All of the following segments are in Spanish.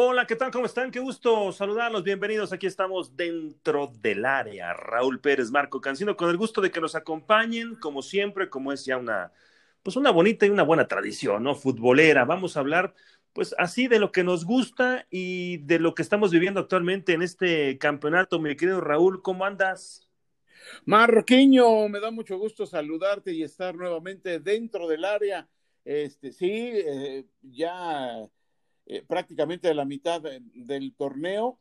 Hola, ¿qué tal? ¿Cómo están? Qué gusto saludarlos. Bienvenidos. Aquí estamos dentro del área. Raúl Pérez, Marco Cancino, con el gusto de que nos acompañen, como siempre, como es ya una, pues una bonita y una buena tradición, ¿no? Futbolera. Vamos a hablar, pues así, de lo que nos gusta y de lo que estamos viviendo actualmente en este campeonato. Mi querido Raúl, ¿cómo andas? Marqueño, me da mucho gusto saludarte y estar nuevamente dentro del área. Este, sí, eh, ya eh, prácticamente a la mitad del torneo.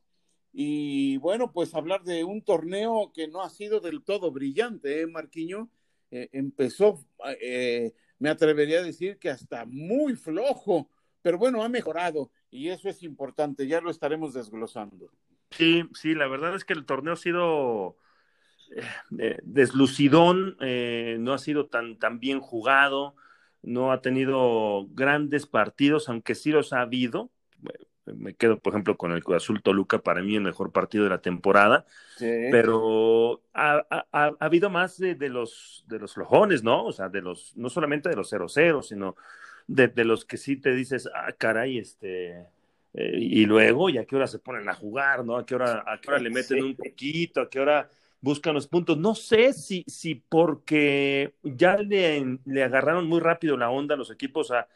Y bueno, pues hablar de un torneo que no ha sido del todo brillante, ¿eh, Marquiño? Eh, empezó, eh, me atrevería a decir que hasta muy flojo, pero bueno, ha mejorado y eso es importante, ya lo estaremos desglosando. Sí, sí, la verdad es que el torneo ha sido deslucidón, no ha sido tan, tan bien jugado no ha tenido grandes partidos, aunque sí los ha habido. Me quedo, por ejemplo, con el Cruz Azul Toluca, para mí el mejor partido de la temporada, sí. pero ha, ha, ha, habido más de, de, los, de los flojones, ¿no? O sea, de los, no solamente de los 0-0, sino de, de, los que sí te dices, ah, caray, este, eh, y luego, ¿y a qué hora se ponen a jugar, no? ¿A qué hora, a qué hora le meten sí. un poquito? ¿A qué hora buscan los puntos. No sé si, si porque ya le, le, agarraron muy rápido la onda a los equipos a,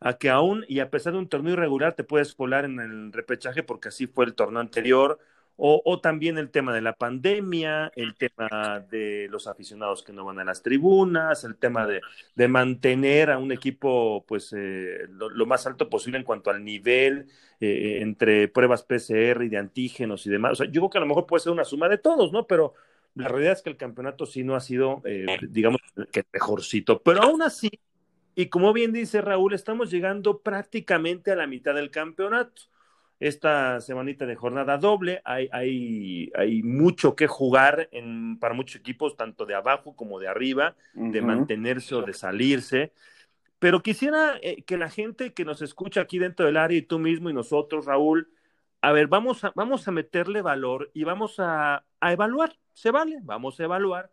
a, que aún, y a pesar de un torneo irregular, te puedes colar en el repechaje porque así fue el torneo anterior. O, o, también el tema de la pandemia, el tema de los aficionados que no van a las tribunas, el tema de, de mantener a un equipo pues eh, lo, más alto posible en cuanto al nivel eh, entre pruebas PCR y de antígenos y demás. O sea, yo creo que a lo mejor puede ser una suma de todos, ¿no? Pero la realidad es que el campeonato sí no ha sido, eh, digamos, que mejorcito, pero aún así, y como bien dice Raúl, estamos llegando prácticamente a la mitad del campeonato. Esta semanita de jornada doble, hay, hay, hay mucho que jugar en, para muchos equipos, tanto de abajo como de arriba, uh -huh. de mantenerse o de salirse. Pero quisiera eh, que la gente que nos escucha aquí dentro del área y tú mismo y nosotros, Raúl, a ver, vamos a, vamos a meterle valor y vamos a, a evaluar, se vale, vamos a evaluar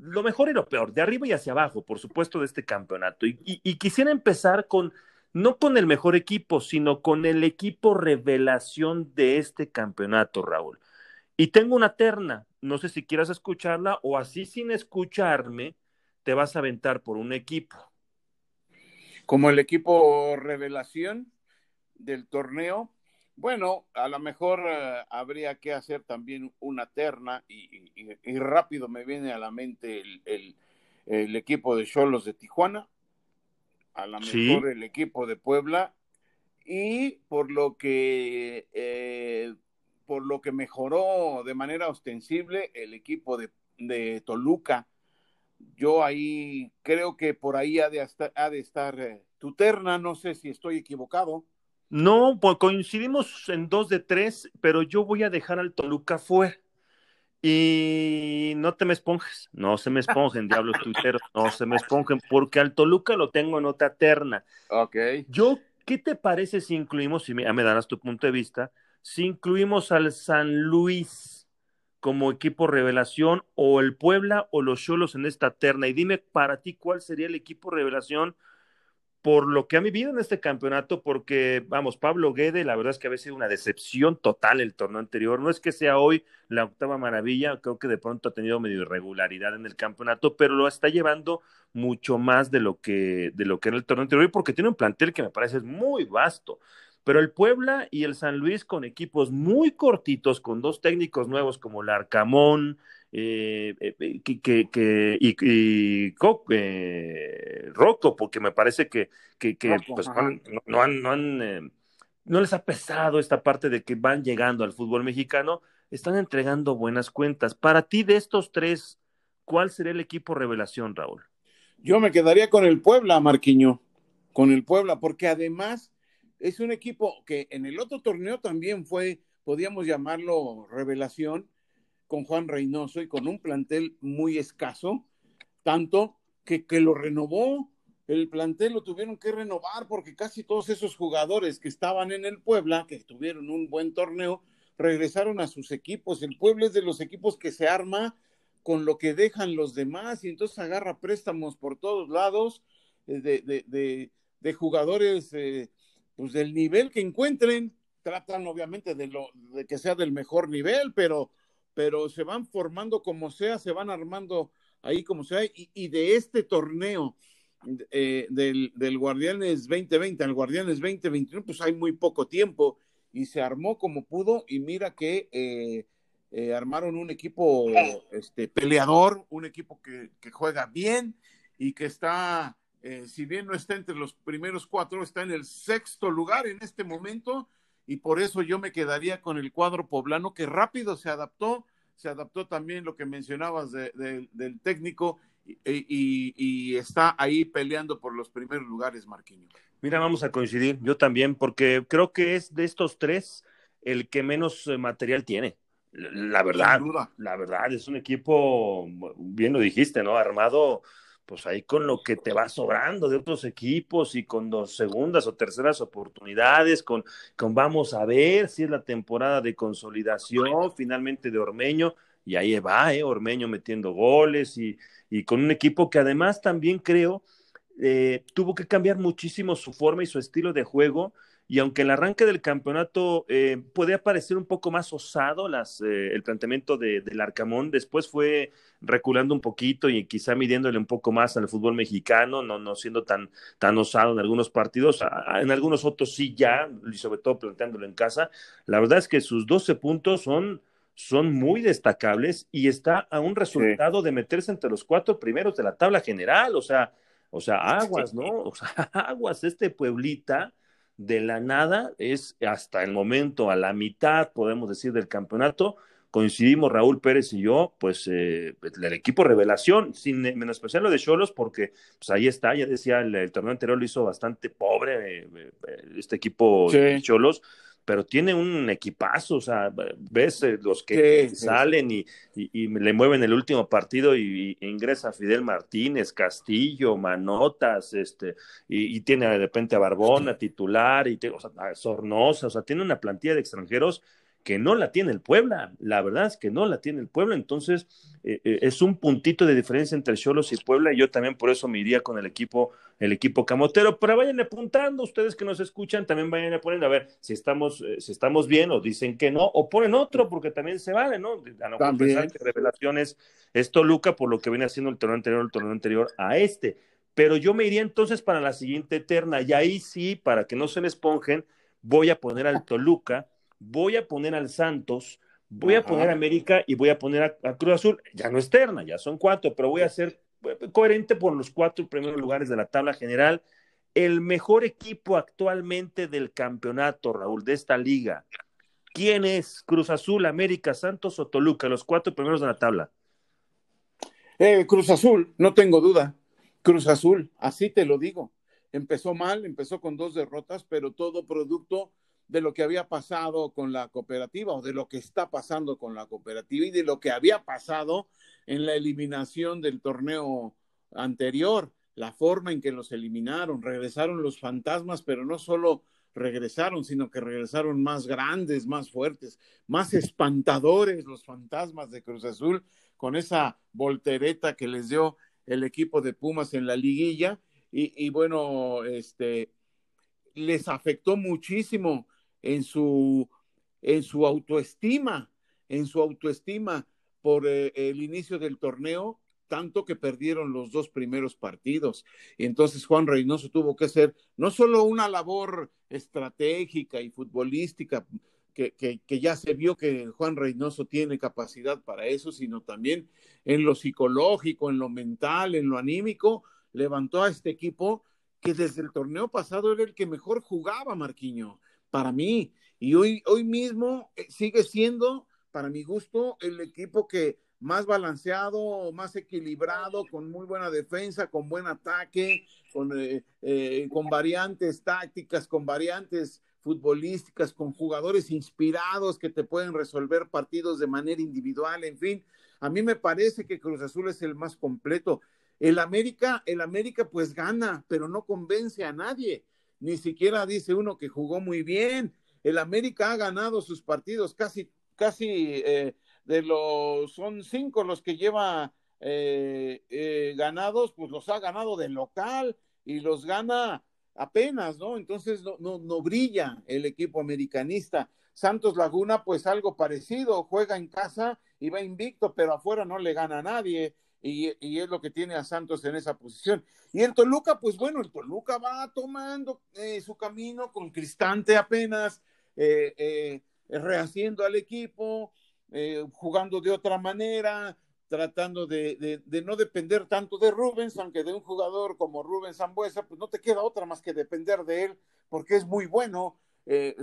lo mejor y lo peor, de arriba y hacia abajo, por supuesto, de este campeonato. Y, y, y, quisiera empezar con, no con el mejor equipo, sino con el equipo revelación de este campeonato, Raúl. Y tengo una terna, no sé si quieras escucharla o así sin escucharme, te vas a aventar por un equipo. Como el equipo revelación del torneo, bueno, a lo mejor uh, habría que hacer también una terna y, rápido me viene a la mente el, el equipo de Cholos de Tijuana, a lo mejor sí. el equipo de Puebla y por lo que eh, por lo que mejoró de manera ostensible el equipo de, de Toluca. Yo ahí creo que por ahí ha de, hasta, ha de estar eh, tu terna, no sé si estoy equivocado. No, pues coincidimos en dos de tres, pero yo voy a dejar al Toluca fuera. Y no te me esponjes, no se me esponjen, diablos tuiteros, no se me esponjen, porque al Toluca lo tengo en otra terna. Ok. Yo, ¿qué te parece si incluimos, si me, me darás tu punto de vista, si incluimos al San Luis como equipo revelación o el Puebla o los Cholos en esta terna? Y dime para ti cuál sería el equipo revelación por lo que ha vivido en este campeonato, porque, vamos, Pablo Guede, la verdad es que ha sido una decepción total el torneo anterior. No es que sea hoy la octava maravilla, creo que de pronto ha tenido medio irregularidad en el campeonato, pero lo está llevando mucho más de lo que, de lo que era el torneo anterior, porque tiene un plantel que me parece muy vasto. Pero el Puebla y el San Luis con equipos muy cortitos, con dos técnicos nuevos como el Arcamón, eh, eh, que, que, que, y, y eh, Rocco, porque me parece que, que, que Rocco, pues, no, no, han, no, han, eh, no les ha pesado esta parte de que van llegando al fútbol mexicano, están entregando buenas cuentas. Para ti, de estos tres, ¿cuál sería el equipo revelación, Raúl? Yo me quedaría con el Puebla, Marquiño, con el Puebla, porque además es un equipo que en el otro torneo también fue, podríamos llamarlo revelación, con Juan Reynoso y con un plantel muy escaso, tanto que, que lo renovó. El plantel lo tuvieron que renovar porque casi todos esos jugadores que estaban en el Puebla, que tuvieron un buen torneo, regresaron a sus equipos. El Puebla es de los equipos que se arma con lo que dejan los demás y entonces agarra préstamos por todos lados de, de, de, de jugadores eh, pues del nivel que encuentren tratan obviamente de, lo, de que sea del mejor nivel, pero, pero se van formando como sea, se van armando ahí como sea, y, y de este torneo eh, del, del, Guardianes 2020 al Guardianes 2021, pues hay muy poco tiempo y se armó como pudo y mira que eh, eh, armaron un equipo este, peleador, un equipo que, que juega bien y que está, si bien no está entre los primeros cuatro, está en el sexto lugar en este momento y por eso yo me quedaría con el cuadro poblano que rápido se adaptó, se adaptó también lo que mencionabas de, de, del técnico y, está ahí peleando por los primeros lugares, Marquinhos. Mira, vamos a coincidir, yo también, porque creo que es de estos tres el que menos eh, material tiene. La verdad, la verdad, es un equipo, bien lo dijiste, ¿no? Armado, pues ahí con lo que te va sobrando de otros equipos y con dos segundas o terceras oportunidades, con, con vamos a ver si es la temporada de consolidación finalmente de Ormeño, y ahí va, ¿eh? Ormeño metiendo goles y, y con un equipo que además también creo eh, tuvo que cambiar muchísimo su forma y su estilo de juego. Y aunque el arranque del campeonato eh, podía parecer un poco más osado las, eh, el planteamiento de, del Arcamón, después fue reculando un poquito y quizá midiéndole un poco más al fútbol mexicano, no, no siendo tan, tan osado en algunos partidos, en algunos otros sí ya, y sobre todo planteándolo en casa. La verdad es que sus 12 puntos son son muy destacables y está a un resultado de meterse entre los cuatro primeros de la tabla general, o sea, o sea, aguas, ¿no? O sea, aguas, este pueblita de la nada es hasta el momento a la mitad, podemos decir, del campeonato. Coincidimos Raúl Pérez y yo, pues eh, el equipo revelación, sin menospreciar lo de Cholos, porque pues ahí está, ya decía, el, torneo anterior lo hizo bastante pobre eh, eh, este equipo de Cholos pero tiene un equipazo, o sea, ves eh, los que salen Y, y, le mueven el último partido y, ingresa Fidel Martínez, Castillo, Manotas, este, y, tiene de repente a Barbona titular, y o sea, a Sornosa, o sea, tiene una plantilla de extranjeros que no la tiene el Puebla, la verdad es que no la tiene el Puebla, entonces eh, eh, es un puntito de diferencia entre Cholos y Puebla, y yo también por eso me iría con el equipo, el equipo camotero, pero vayan apuntando, ustedes que nos escuchan, también vayan a poner, a ver si estamos, eh, si estamos bien, o dicen que no, o ponen otro, porque también se vale, ¿no? A no pensar que revelaciones es Toluca, por lo que viene haciendo el torneo anterior, el torneo anterior a este. Pero yo me iría entonces para la siguiente eterna, y ahí sí, para que no se les esponjen, voy a poner al Toluca voy a poner al Santos, voy a poner a América y voy a poner a, Cruz Azul. Ya no es terna, ya son cuatro, pero voy a ser coherente por los cuatro primeros lugares de la tabla general. El mejor equipo actualmente del campeonato, Raúl, de esta liga. ¿Quién es? Cruz Azul, América, Santos o Toluca, los cuatro primeros de la tabla. Eh, Cruz Azul, no tengo duda. Cruz Azul, así te lo digo. Empezó mal, empezó con dos derrotas, pero todo producto de lo que había pasado con la cooperativa o de lo que está pasando con la cooperativa y de lo que había pasado en la eliminación del torneo anterior, la forma en que los eliminaron, regresaron los fantasmas, pero no solo regresaron, sino que regresaron más grandes, más fuertes, más espantadores los fantasmas de Cruz Azul con esa voltereta que les dio el equipo de Pumas en la liguilla. Y, y bueno, este les afectó muchísimo en su, en su autoestima, en su autoestima por eh, el inicio del torneo, tanto que perdieron los dos primeros partidos. Y entonces Juan Reynoso tuvo que hacer no solo una labor estratégica y futbolística, que, que, que, ya se vio que Juan Reynoso tiene capacidad para eso, sino también en lo psicológico, en lo mental, en lo anímico, levantó a este equipo que desde el torneo pasado era el que mejor jugaba, Marquiño para mí. Y hoy, hoy mismo eh, sigue siendo, para mi gusto, el equipo que más balanceado, más equilibrado, con muy buena defensa, con buen ataque, con, eh, eh, con variantes tácticas, con variantes futbolísticas, con jugadores inspirados que te pueden resolver partidos de manera individual, en fin. A mí me parece que Cruz Azul es el más completo. El América, el América pues gana, pero no convence a nadie ni siquiera dice uno que jugó muy bien. El América ha ganado sus partidos, casi, casi eh, de los, son cinco los que lleva eh, eh, ganados, pues los ha ganado de local y los gana apenas, ¿no? Entonces no, no, no brilla el equipo americanista. Santos Laguna, pues algo parecido, juega en casa y va invicto, pero afuera no le gana a nadie. Y, es lo que tiene a Santos en esa posición. Y el Toluca, pues bueno, el Toluca va tomando eh, su camino con Cristante apenas, eh, eh, rehaciendo al equipo, jugando de otra manera, tratando de, no depender tanto de Rubens, aunque de un jugador como Rubens Zambuesa, pues no te queda otra más que depender de él, porque es muy bueno,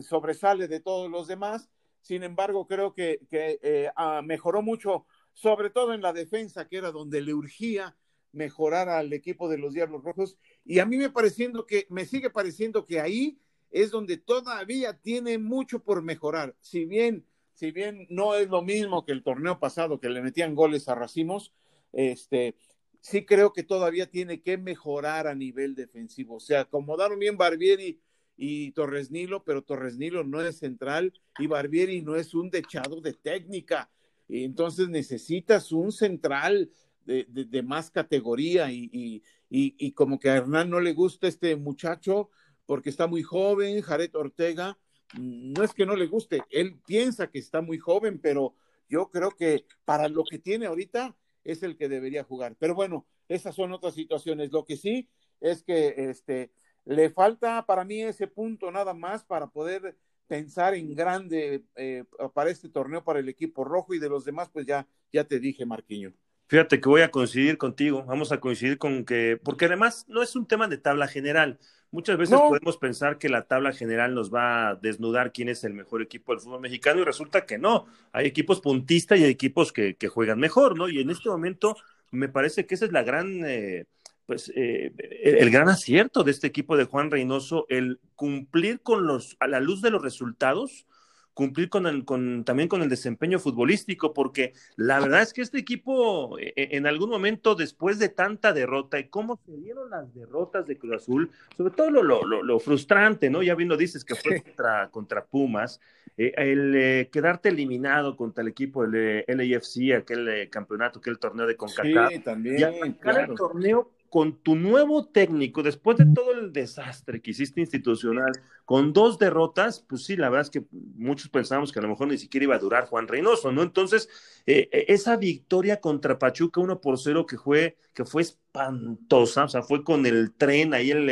sobresale de todos los demás. Sin embargo, creo que, ah, mejoró mucho, sobre todo en la defensa, que era donde le urgía mejorar al equipo de los Diablos Rojos. Y a mí me pareciendo que, me sigue pareciendo que ahí es donde todavía tiene mucho por mejorar. Si bien si bien no es lo mismo que el torneo pasado que le metían goles a Racimos, este, sí creo que todavía tiene que mejorar a nivel defensivo. O sea, acomodaron bien Barbieri y Torres Nilo, pero Torres Nilo no es central y Barbieri no es un dechado de técnica. Entonces necesitas un central de, de, de más categoría y, y, y, y, como que a Hernán no le gusta este muchacho porque está muy joven, Jared Ortega, no es que no le guste, él piensa que está muy joven, pero yo creo que para lo que tiene ahorita es el que debería jugar. Pero bueno, esas son otras situaciones. Lo que sí es que este le falta para mí ese punto nada más para poder pensar en grande eh, para este torneo para el equipo rojo y de los demás, pues ya, ya te dije, Marquiño. Fíjate que voy a coincidir contigo, vamos a coincidir con que, porque además no es un tema de tabla general, Muchas veces no. podemos pensar que la tabla general nos va a desnudar quién es el mejor equipo del fútbol mexicano y resulta que no. Hay equipos puntistas y hay equipos que, que juegan mejor, ¿no? Y en este momento me parece que esa es la gran, eh, pues, eh, el gran acierto de este equipo de Juan Reynoso, el cumplir con los, a la luz de los resultados, cumplir con, el, con también con el desempeño futbolístico, porque la verdad es que este equipo eh, en algún momento después de tanta derrota y cómo se dieron las derrotas de Cruz Azul, sobre todo lo, lo, lo frustrante, ¿no? Ya viendo dices que fue contra, contra Pumas, eh, el eh, quedarte eliminado contra el equipo del LAFC, aquel eh, campeonato, aquel torneo de CONCACAF, sí, también, y claro. el torneo con tu nuevo técnico, después de todo el desastre que hiciste institucional, con dos derrotas, pues sí, la verdad es que muchos pensábamos que a lo mejor ni siquiera iba a durar Juan Reynoso, ¿no? Entonces, eh, esa victoria contra Pachuca 1 por 0 que fue, que fue espantosa, o sea, fue con el tren, ahí el,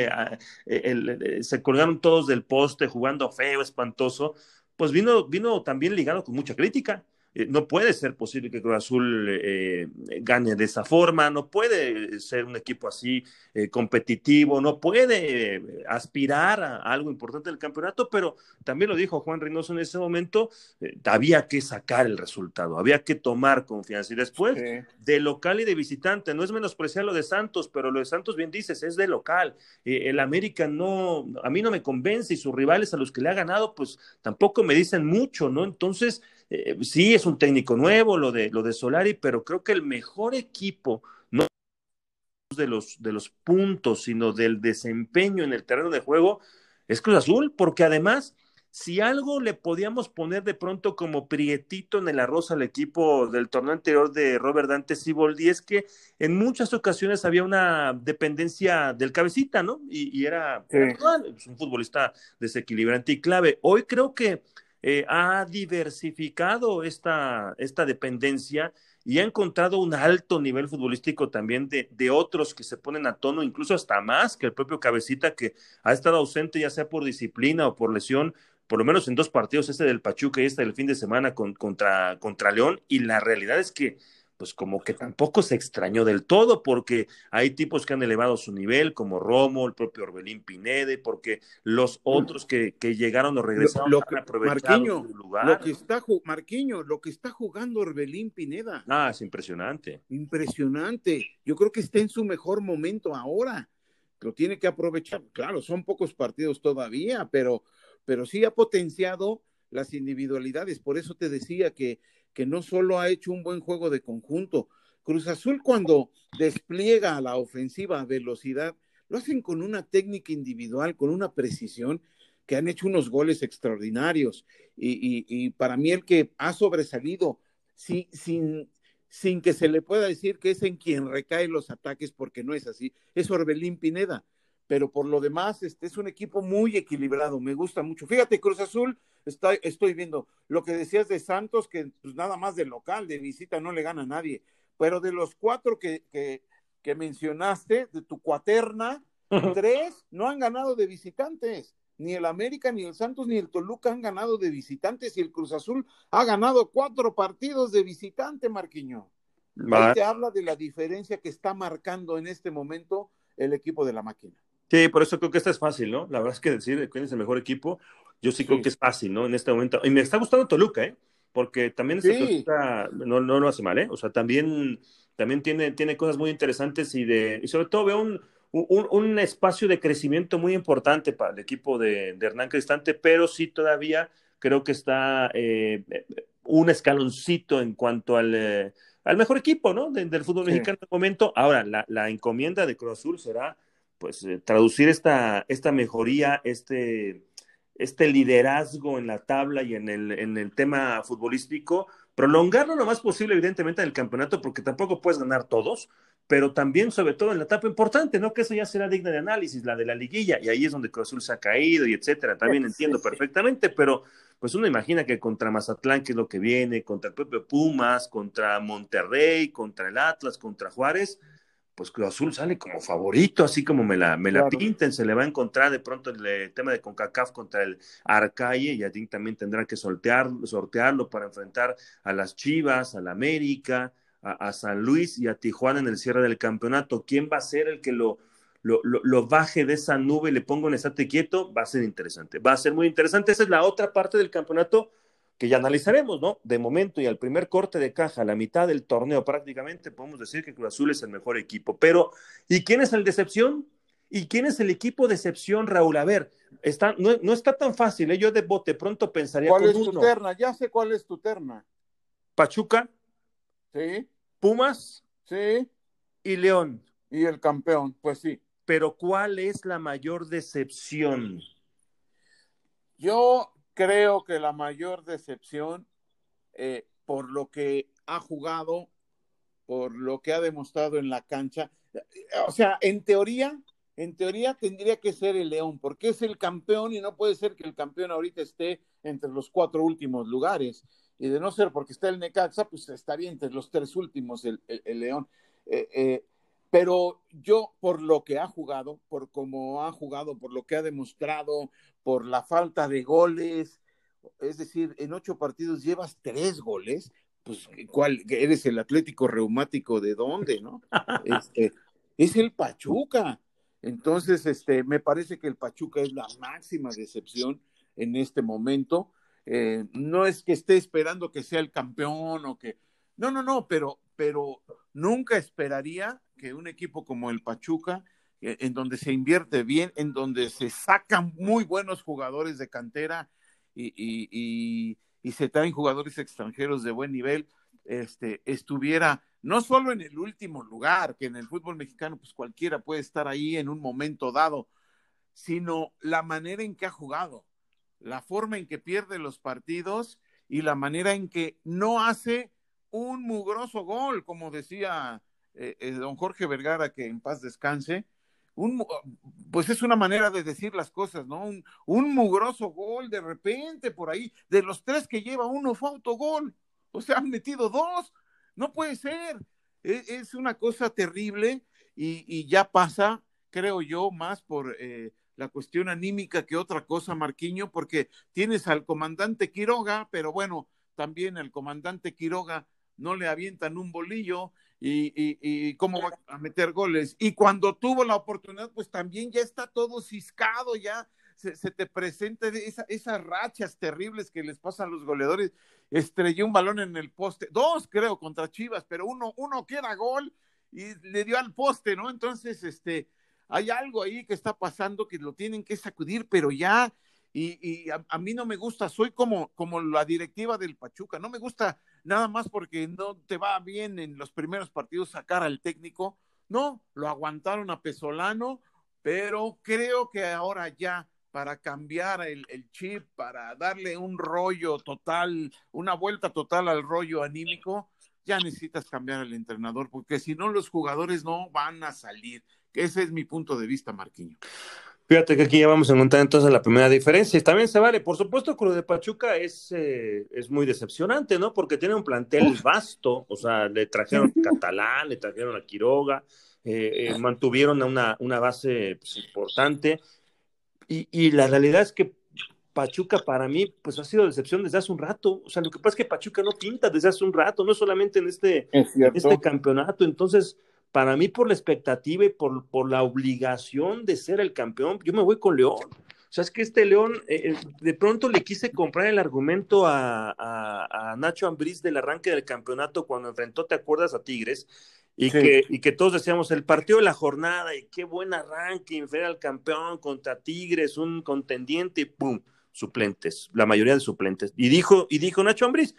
el, el, se colgaron todos del poste jugando feo, espantoso, pues vino, vino también ligado con mucha crítica eh, no puede ser posible que Cruz Azul eh, gane de esa forma, no puede ser un equipo así eh, competitivo, no puede eh, aspirar a, a, algo importante del campeonato, pero también lo dijo Juan Reynoso en ese momento, eh, había que sacar el resultado, había que tomar confianza y después sí. de local y de visitante, no es menospreciar lo de Santos, pero lo de Santos bien dices, es de local, eh, el América no, a mí no me convence y sus rivales a los que le ha ganado, pues tampoco me dicen mucho, ¿no? Entonces, eh, sí es un técnico nuevo, lo de, lo de Solari, pero creo que el mejor equipo, no de los, de los puntos, sino del desempeño en el terreno de juego, es Cruz Azul, porque además, si algo le podíamos poner de pronto como prietito en el arroz al equipo del torneo anterior de Robert Dante Siboldi, es que en muchas ocasiones había una dependencia del cabecita, ¿no? Y, y era, sí. era un futbolista desequilibrante y clave. Hoy creo que eh, ha diversificado esta, esta dependencia y ha encontrado un alto nivel futbolístico también de, de, otros que se ponen a tono, incluso hasta más que el propio Cabecita, que ha estado ausente ya sea por disciplina o por lesión, por lo menos en dos partidos, este del Pachuca y este del fin de semana con, contra, contra León, y la realidad es que pues como que tampoco se extrañó del todo, porque hay tipos que han elevado su nivel, como Romo, el propio Orbelín Pinede, porque los otros que, que llegaron o regresaron lo, lo que, han aprovechado Marquiño, su lugar. Lo que está, Marquiño, lo que está jugando Orbelín Pineda. Ah, es impresionante. Impresionante. Yo creo que está en su mejor momento ahora. Lo tiene que aprovechar. Claro, son pocos partidos todavía, pero, pero sí ha potenciado las individualidades. Por eso te decía que que no solo ha hecho un buen juego de conjunto. Cruz Azul cuando despliega a la ofensiva a velocidad, lo hacen con una técnica individual, con una precisión, que han hecho unos goles extraordinarios. Y, y, para mí el que ha sobresalido sin, sin, sin que se le pueda decir que es en quien recaen los ataques, porque no es así, es Orbelín Pineda pero por lo demás, este es un equipo muy equilibrado, me gusta mucho. Fíjate, Cruz Azul, está, estoy viendo lo que decías de Santos, que pues nada más de local, de visita, no le gana a nadie, pero de los cuatro que, que, que mencionaste, de tu cuaterna, tres no han ganado de visitantes. Ni el América, ni el Santos, ni el Toluca han ganado de visitantes y el Cruz Azul ha ganado cuatro partidos de visitante, Marquiño. Ahí te habla de la diferencia que está marcando en este momento el equipo de la máquina. Sí, por eso creo que esta es fácil, ¿no? La verdad es que decir quién es el mejor equipo, yo sí, creo que es fácil, ¿no? En este momento. Y me está gustando Toluca, ¿eh? Porque también este no, no lo hace mal, ¿eh? O sea, también, también tiene, tiene cosas muy interesantes y, de, y sobre todo veo un, un, un espacio de crecimiento muy importante para el equipo de, de Hernán Cristante, pero sí todavía creo que está eh, un escaloncito en cuanto al, eh, al mejor equipo, ¿no? del fútbol mexicano en el momento. Ahora, la, la encomienda de Cruz Azul será pues eh, traducir esta, esta mejoría, este, este liderazgo en la tabla y en el, en el tema futbolístico, prolongarlo lo más posible, evidentemente, en el campeonato, porque tampoco puedes ganar todos, pero también, sobre todo, en la etapa importante, ¿no? Que eso ya será digna de análisis, la de la liguilla, y ahí es donde Cruz Azul se ha caído y etcétera. También entiendo perfectamente, pero pues uno imagina que contra Mazatlán, que es lo que viene, contra el Pepe Pumas, contra Monterrey, contra el Atlas, contra Juárez, pues Cruz Azul sale como favorito, así como me la, me la pinten, se le va a encontrar de pronto el, eh, tema de CONCACAF contra el Arcaye, y allí también tendrá que sortear, sortearlo para enfrentar a las Chivas, a la América, a, San Luis y a Tijuana en el cierre del campeonato. ¿Quién va a ser el que lo, lo, lo, baje de esa nube y le ponga un estate quieto? Va a ser interesante, va a ser muy interesante. Esa es la otra parte del campeonato que ya analizaremos, ¿no? De momento y al primer corte de caja, la mitad del torneo prácticamente, podemos decir que Cruz Azul es el mejor equipo. Pero, ¿y quién es el decepción? ¿Y quién es el equipo de excepción, Raúl? A ver, está, no, está tan fácil, ¿eh? yo de bote pronto pensaría. ¿Cuál es tu terna? Ya sé cuál es tu terna. Pachuca. Sí. Pumas. Sí. Y León. Y el campeón, pues sí. Pero ¿cuál es la mayor decepción? Yo creo que la mayor decepción, eh, por lo que ha jugado, por lo que ha demostrado en la cancha, o sea, en teoría, en teoría tendría que ser el León, porque es el campeón y no puede ser que el campeón ahorita esté entre los cuatro últimos lugares. Y de no ser porque está el Necaxa, pues estaría entre los tres últimos el, León. Eh, eh, pero yo, por lo que ha jugado, por cómo ha jugado, por lo que ha demostrado, por la falta de goles, es decir, en ocho partidos llevas tres goles, pues ¿cuál? ¿Eres el Atlético Reumático de dónde, no? Este, es el Pachuca. Entonces, este, me parece que el Pachuca es la máxima decepción en este momento. Eh, no es que esté esperando que sea el campeón o que... No, no, no, pero, pero nunca esperaría que un equipo como el Pachuca eh, en donde se invierte bien, en donde se sacan muy buenos jugadores de cantera y, se traen jugadores extranjeros de buen nivel, este, estuviera no solo en el último lugar, que en el fútbol mexicano pues cualquiera puede estar ahí en un momento dado, sino la manera en que ha jugado, la forma en que pierde los partidos y la manera en que no hace un mugroso gol, como decía eh, eh, don Jorge Vergara, que en paz descanse, un, pues es una manera de decir las cosas, ¿no? Un, mugroso gol de repente por ahí, de los tres que lleva uno fue autogol, o sea, han metido dos, no puede ser, e, es, una cosa terrible y, ya pasa, creo yo, más por eh, la cuestión anímica que otra cosa, Marquiño, porque tienes al comandante Quiroga, pero bueno, también al comandante Quiroga no le avientan un bolillo y, cómo va a meter goles. Y cuando tuvo la oportunidad, pues también ya está todo ciscado, ya se, te presenta esas rachas terribles que les pasan los goleadores. Estrelló un balón en el poste, dos creo contra Chivas, pero uno, uno queda gol y le dio al poste, ¿no? Entonces, este, hay algo ahí que está pasando que lo tienen que sacudir, pero ya, y, a, a, mí no me gusta, soy como, como la directiva del Pachuca, no me gusta nada más porque no te va bien en los primeros partidos sacar al técnico. No, lo aguantaron a Pesolano, pero creo que ahora ya para cambiar el, chip, para darle un rollo total, una vuelta total al rollo anímico, ya necesitas cambiar al entrenador, porque si no los jugadores no van a salir. Ese es mi punto de vista, Marquiño. Fíjate que aquí ya vamos a encontrar entonces la primera diferencia. Y también se vale, por supuesto que lo de Pachuca es, eh, es muy decepcionante, ¿no? Porque tiene un plantel vasto, o sea, le trajeron a Catalán, le trajeron a Quiroga, eh, eh, mantuvieron a una, una base pues, importante. Y, y, la realidad es que Pachuca para mí, pues ha sido decepción desde hace un rato. O sea, lo que pasa es que Pachuca no pinta desde hace un rato, no solamente en este, en este campeonato. Entonces, para mí, por la expectativa y por, por la obligación de ser el campeón, yo me voy con León. O sea, es que este León, eh, eh, de pronto le quise comprar el argumento a, a, Nacho Ambriz del arranque del campeonato cuando enfrentó, ¿te acuerdas? A Tigres. Y, que, y que todos decíamos, el partido de la jornada, y qué buen arranque, enfrentar al campeón contra Tigres, un contendiente, y pum suplentes, la mayoría de suplentes. Y dijo, y dijo Nacho Ambriz,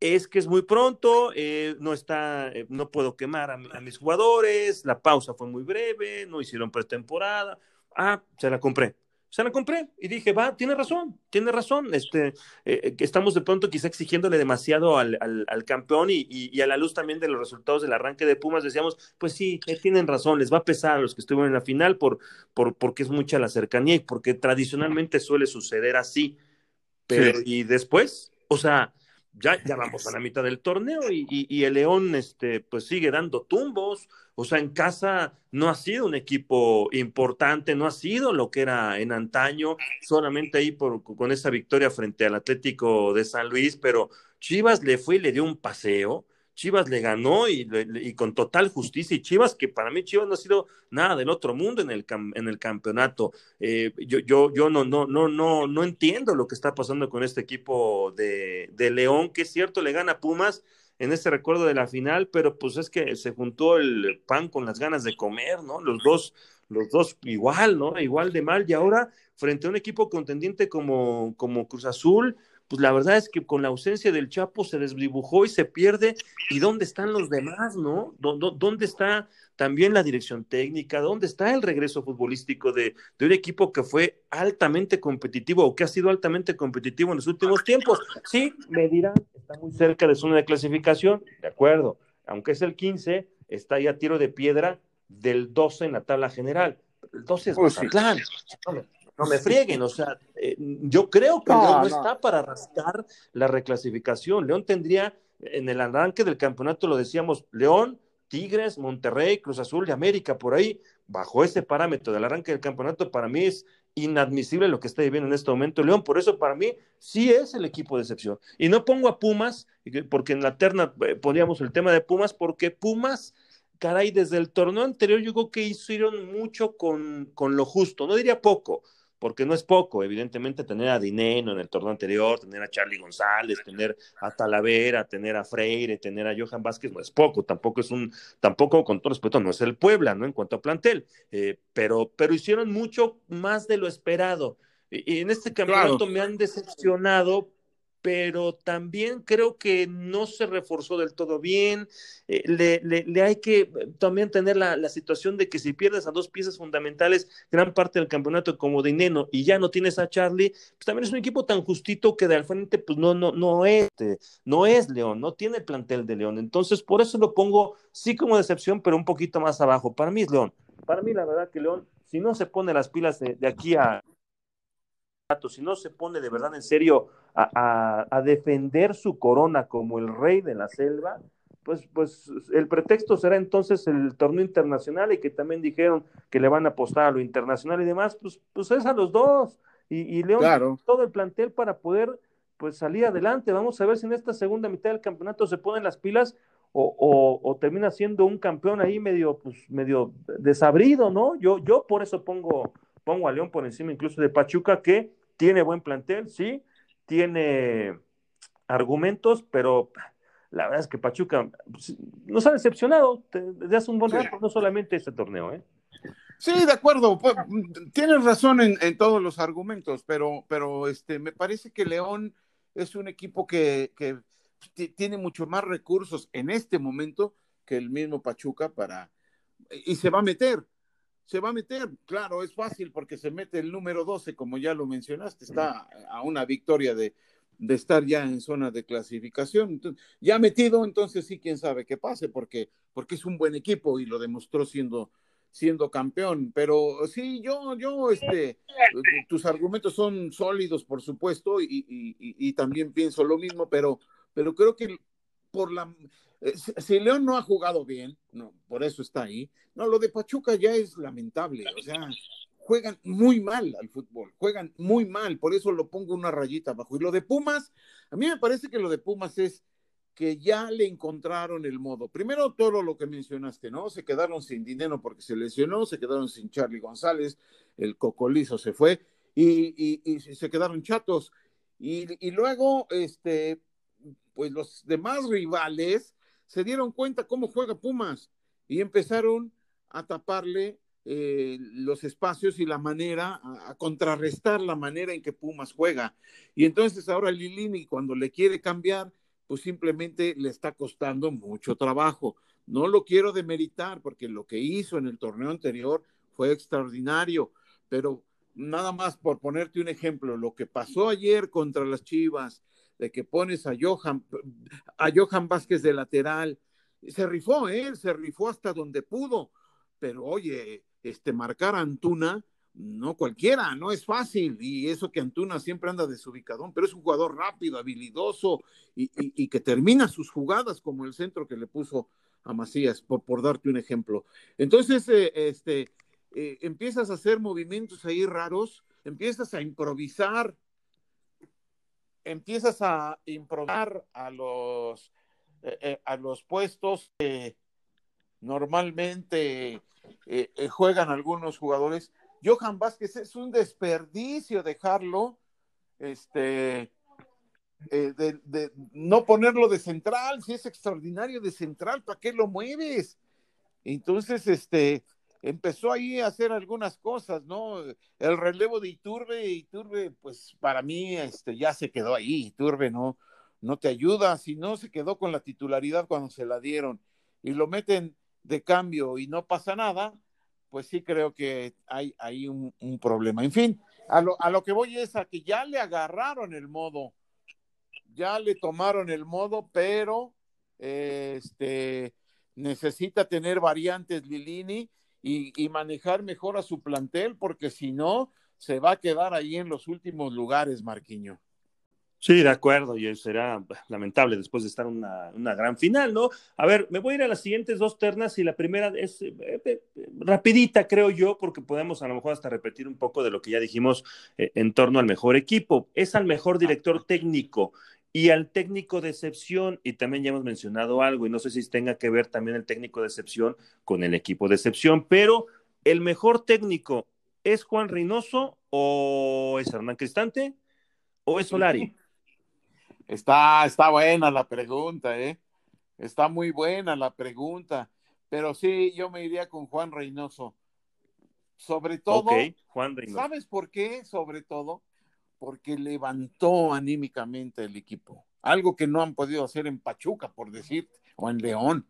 es que es muy pronto, eh, no está, eh, no puedo quemar a, mis jugadores, la pausa fue muy breve, no hicieron pretemporada. Ah, se la compré. Se la compré y dije, va, tiene razón, tiene razón, este, eh, que estamos de pronto quizá exigiéndole demasiado al, al, campeón y, y, a la luz también de los resultados del arranque de Pumas, decíamos, pues sí, eh, tienen razón, les va a pesar a los que estuvieron en la final por, por, porque es mucha la cercanía y porque tradicionalmente suele suceder así, pero y después, o sea, ya, ya vamos a la mitad del torneo y, y, el León este, pues sigue dando tumbos. O sea, en casa no ha sido un equipo importante, no ha sido lo que era en antaño, solamente ahí por, con esa victoria frente al Atlético de San Luis, pero Chivas le fue y le dio un paseo Chivas le ganó y, y, con total justicia. Y Chivas, que para mí Chivas no ha sido nada del otro mundo en el, en el campeonato. Eh, yo yo, yo no, no, no, no, no entiendo lo que está pasando con este equipo de, de León, que es cierto, le gana Pumas en ese recuerdo de la final, pero pues es que se juntó el pan con las ganas de comer, ¿no? Los dos, los dos igual, ¿no? Igual de mal. Y ahora, frente a un equipo contendiente como, como Cruz Azul, pues la verdad es que con la ausencia del Chapo se desdibujó y se pierde. ¿Y dónde están los demás, no? ¿Dónde está también la dirección técnica? ¿Dónde está el regreso futbolístico de, un equipo que fue altamente competitivo o que ha sido altamente competitivo en los últimos tiempos? Sí, me dirán, está muy cerca de zona de clasificación, de acuerdo. Aunque es el 15, está ya a tiro de piedra del 12 en la tabla general. El 12 es pues no me frieguen, o sea, eh, yo creo que no, no, está para rascar la reclasificación. León tendría, en el arranque del campeonato lo decíamos, León, Tigres, Monterrey, Cruz Azul y América, por ahí, bajo ese parámetro del arranque del campeonato, para mí es inadmisible lo que está viviendo en este momento León, por eso para mí sí es el equipo de excepción. Y no pongo a Pumas, porque en la terna eh, poníamos el tema de Pumas, porque Pumas caray, desde el torneo anterior yo creo que hicieron mucho con, con lo justo, no diría poco, porque no es poco, evidentemente, tener a Dineno en el torneo anterior, tener a Charlie González, tener a Talavera, tener a Freire, tener a Johan Vázquez, no es poco, tampoco es un, tampoco, con todo respeto, no es el Puebla, ¿no? En cuanto a plantel, eh, pero, pero hicieron mucho más de lo esperado. Y, en este campeonato me han decepcionado pero también creo que no se reforzó del todo bien. Eh, le, hay que eh, también tener la, situación de que si pierdes a dos piezas fundamentales, gran parte del campeonato como de Neno y ya no tienes a Charlie, pues también es un equipo tan justito que de al frente pues no, no, no es, este, no es León, no tiene el plantel de León. Entonces, por eso lo pongo sí como decepción, pero un poquito más abajo. Para mí es León. Para mí, la verdad que León, si no se pone las pilas de aquí a si no se pone de verdad en serio a, defender su corona como el rey de la selva, pues, pues el pretexto será entonces el torneo internacional y que también dijeron que le van a apostar a lo internacional y demás, pues, pues es a los dos. Y, y León todo el plantel para poder pues salir adelante. Vamos a ver si en esta segunda mitad del campeonato se ponen las pilas o, o, termina siendo un campeón ahí medio, pues, medio desabrido, ¿no? Yo, yo por eso pongo, pongo a León por encima incluso de Pachuca, que tiene buen plantel, sí, tiene argumentos, pero la verdad es que Pachuca pues, nos ha decepcionado desde hace un buen rato, no solamente este torneo, ¿eh? Sí, de acuerdo. Pues, tienes razón en, todos los argumentos, pero, pero este, me parece que León es un equipo que, que, tiene mucho más recursos en este momento que el mismo Pachuca para y se va a meter se va a meter, claro, es fácil porque se mete el número 12, como ya lo mencionaste, está a una victoria de, de estar ya en zona de clasificación. ya metido, entonces sí, quién sabe qué pase, porque, porque es un buen equipo y lo demostró siendo, siendo campeón. Pero sí, yo, yo, este, tus argumentos son sólidos, por supuesto, y, y, también pienso lo mismo, pero, pero creo que Eh, si León no ha jugado bien, no, por eso está ahí. No, lo de Pachuca ya es lamentable, o sea, juegan muy mal al fútbol, juegan muy mal, por eso lo pongo una rayita abajo. Y lo de Pumas, a mí me parece que lo de Pumas es que ya le encontraron el modo. Primero todo lo que mencionaste, ¿no? Se quedaron sin dinero porque se lesionó, se quedaron sin Charlie González, el cocolizo se fue y, y, se quedaron chatos. Y, luego, este, pues los demás rivales se dieron cuenta cómo juega Pumas y empezaron a taparle eh, los espacios y la manera, a, contrarrestar la manera en que Pumas juega. Y entonces ahora Lilini, cuando le quiere cambiar, pues simplemente le está costando mucho trabajo. No lo quiero demeritar porque lo que hizo en el torneo anterior fue extraordinario, pero nada más por ponerte un ejemplo, lo que pasó ayer contra las Chivas, de que pones a Johan, a Johan Vázquez de lateral, se rifó, ¿eh? se rifó hasta donde pudo, pero oye, este, marcar a Antuna, no cualquiera, no es fácil. Y eso que Antuna siempre anda desubicadón, pero es un jugador rápido, habilidoso y, que termina sus jugadas como el centro que le puso a Macías, por, por darte un ejemplo. Entonces, eh, este, eh, empiezas a hacer movimientos ahí raros, empiezas a improvisar, empiezas a improvisar a los, eh, a los puestos que normalmente eh, eh, juegan algunos jugadores. Johan Vázquez es un desperdicio dejarlo, este, eh, de, no ponerlo de central, si es extraordinario de central, ¿para qué lo mueves? Entonces, este, empezó ahí a hacer algunas cosas, ¿no? El relevo de Iturbe, Iturbe, pues para mí, este, ya se quedó ahí, Iturbe no, no te ayuda, si no se quedó con la titularidad cuando se la dieron y lo meten de cambio y no pasa nada, pues sí creo que hay, hay un, problema. En fin, a lo, a lo que voy es a que ya le agarraron el modo, ya le tomaron el modo, pero este necesita tener variantes Lilini y, y, manejar mejor a su plantel, porque si no, se va a quedar ahí en los últimos lugares, Marquiño. Sí, de acuerdo, y será lamentable después de estar una, una gran final, ¿no? A ver, me voy a ir a las siguientes dos ternas y la primera es eh, eh, rapidita, creo yo, porque podemos a lo mejor hasta repetir un poco de lo que ya dijimos eh, en torno al mejor equipo. Es al mejor director técnico y al técnico de excepción, y también ya hemos mencionado algo, y no sé si tenga que ver también el técnico de excepción con el equipo de excepción, pero el mejor técnico es Juan Reynoso o es Hernán Cristante o es Solari. Está, está buena la pregunta, ¿eh? Está muy buena la pregunta. Pero sí, yo me iría con Juan Reynoso. Sobre todo, Juan Reynoso. ¿sabes por qué? Sobre todo, porque levantó anímicamente el equipo. Algo que no han podido hacer en Pachuca, por decir, o en León.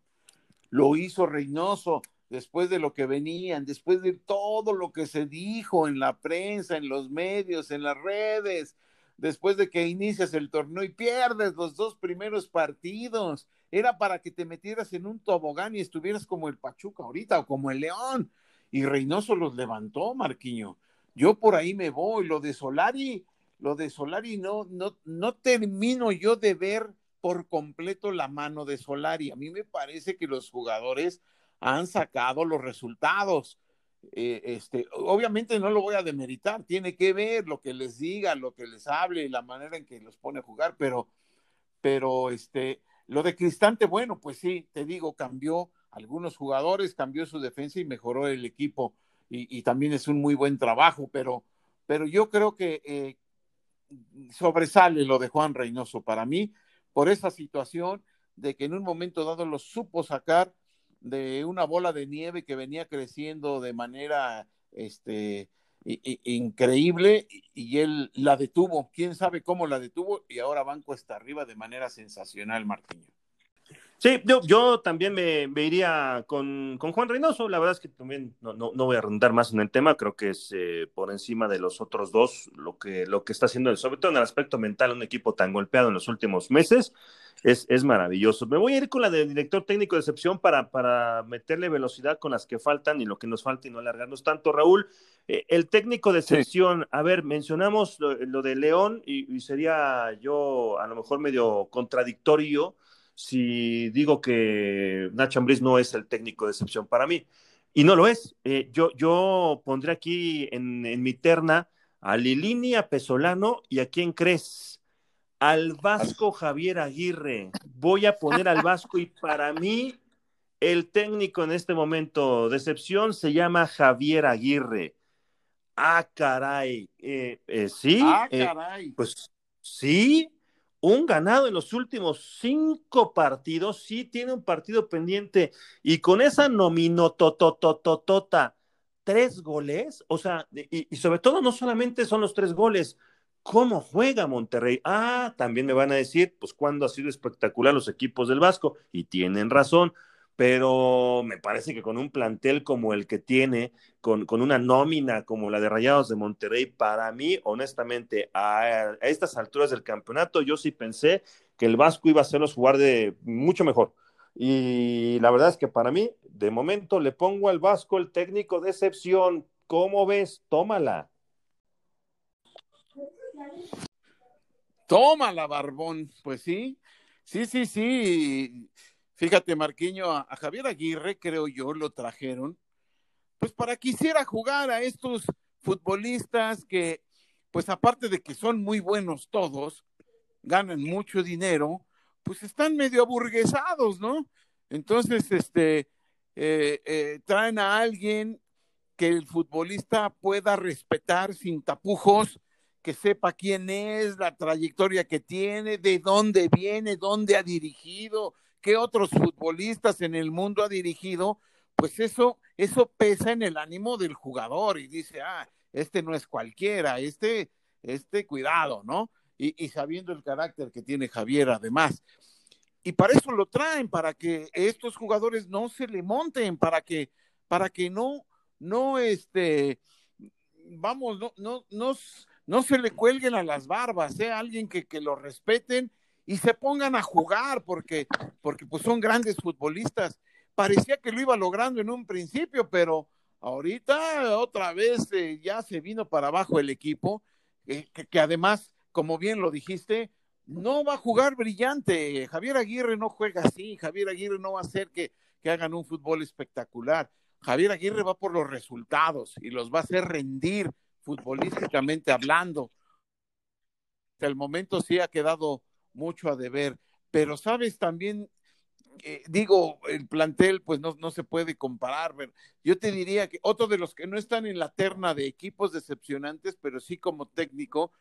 Lo hizo Reynoso después de lo que venían, después de todo lo que se dijo en la prensa, en los medios, en las redes, después de que inicias el torneo y pierdes los dos primeros partidos. Era para que te metieras en un tobogán y estuvieras como el Pachuca ahorita o como el León. Y Reynoso los levantó, Marquiño. Yo por ahí me voy. Lo de Solari, lo de Solari no, no, no termino yo de ver por completo la mano de Solari. A mí me parece que los jugadores han sacado los resultados. Eh, este, obviamente no lo voy a demeritar, tiene que ver lo que les diga, lo que les hable, la manera en que los pone a jugar, pero, pero este, lo de Cristante, bueno, pues sí, te digo, cambió algunos jugadores, cambió su defensa y mejoró el equipo, y, también es un muy buen trabajo, pero, pero yo creo que eh, sobresale lo de Juan Reynoso para mí por esa situación de que en un momento dado lo supo sacar de una bola de nieve que venía creciendo de manera este, increíble y él la detuvo. Quién sabe cómo la detuvo y ahora Banco está arriba de manera sensacional, Martiño. Sí, yo, yo también me, iría con, Juan Reynoso. La verdad es que también no, no, voy a rondar más en el tema. Creo que es eh, por encima de los otros dos lo que, lo que está haciendo, sobre todo en el aspecto mental, un equipo tan golpeado en los últimos meses. Es, es maravilloso. Me voy a ir con la del director técnico de excepción para, para meterle velocidad con las que faltan y lo que nos falta y no alargarnos tanto. Raúl, eh, el técnico de excepción, a ver, mencionamos lo, de León y, y sería yo a lo mejor medio contradictorio si digo que Nacho Ambriz no es el técnico de excepción para mí. Y no lo es. Eh, yo, yo pondré aquí en, mi terna a Lilini, a Pesolano y a quién crees. Al Vasco Javier Aguirre. Voy a poner al Vasco y para mí el técnico en este momento de excepción se llama Javier Aguirre. Ah, caray. Eh, eh, sí. Ah, caray. pues sí, un ganado en los últimos cinco partidos, sí tiene un partido pendiente y con esa nominototototota, tres goles, o sea, y, sobre todo no solamente son los tres goles, ¿cómo juega Monterrey? Ah, también me van a decir, pues cuando ha sido espectacular los equipos del Vasco, y tienen razón, pero me parece que con un plantel como el que tiene, con, con una nómina como la de Rayados de Monterrey, para mí, honestamente, a, estas alturas del campeonato, yo sí pensé que el Vasco iba a hacerlos jugar de mucho mejor. Y la verdad es que para mí, de momento, le pongo al Vasco el técnico de excepción. ¿Cómo ves? Tómala. Tómala, Barbón. Pues sí, sí, sí, sí. Fíjate, Marquiño, a, Javier Aguirre, creo yo, lo trajeron, pues para que hiciera jugar a estos futbolistas que, pues aparte de que son muy buenos todos, ganan mucho dinero, pues están medio aburguesados, ¿no? Entonces, este, eh, eh, traen a alguien que el futbolista pueda respetar sin tapujos, que sepa quién es, la trayectoria que tiene, de dónde viene, dónde ha dirigido, qué otros futbolistas en el mundo ha dirigido, pues eso, eso pesa en el ánimo del jugador y dice, ah, este no es cualquiera, este, este, cuidado, ¿no? Y, y sabiendo el carácter que tiene Javier además. Y para eso lo traen, para que estos jugadores no se le monten, para que, para que no, no, este, vamos, no, no, no, no se le cuelguen a las barbas, sea ¿eh? alguien que, que lo respeten y se pongan a jugar porque, porque pues son grandes futbolistas. Parecía que lo iba logrando en un principio, pero ahorita otra vez eh, ya se vino para abajo el equipo, eh, que, además, como bien lo dijiste, no va a jugar brillante. Javier Aguirre no juega así, Javier Aguirre no va a hacer que, que hagan un fútbol espectacular. Javier Aguirre va por los resultados y los va a hacer rendir futbolísticamente hablando. Hasta el momento sí ha quedado mucho a deber, pero sabes también, eh, digo, el plantel pues no, no se puede comparar, pero yo te diría que otro de los que no están en la terna de equipos decepcionantes, pero sí como técnico,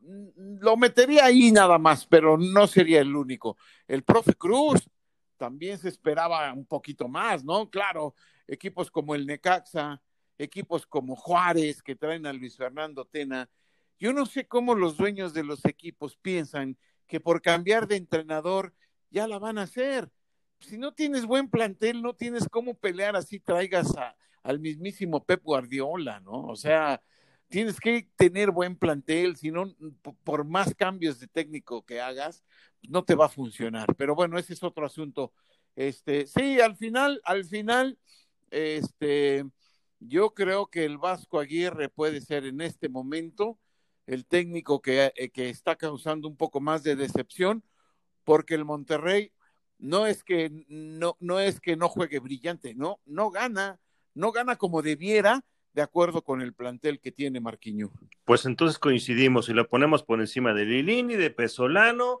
mm, lo metería ahí nada más, pero no sería el único. El profe Cruz también se esperaba un poquito más, ¿no? Claro, equipos como el Necaxa, equipos como Juárez que traen a Luis Fernando Tena, yo no sé cómo los dueños de los equipos piensan que por cambiar de entrenador ya la van a hacer. Si no tienes buen plantel, no tienes cómo pelear así, traigas al mismísimo Pep Guardiola, ¿no? O sea, tienes que tener buen plantel, si no, por más cambios de técnico que hagas, no te va a funcionar. Pero bueno, ese es otro asunto. Este, sí, al final, al final, este, yo creo que el Vasco Aguirre puede ser en este momento el técnico que, eh, que está causando un poco más de decepción, porque el Monterrey no es que no, no es que no juegue brillante, no, no gana, no gana como debiera, de acuerdo con el plantel que tiene Marquiño. Pues entonces coincidimos y lo ponemos por encima de Lilini, de Pesolano,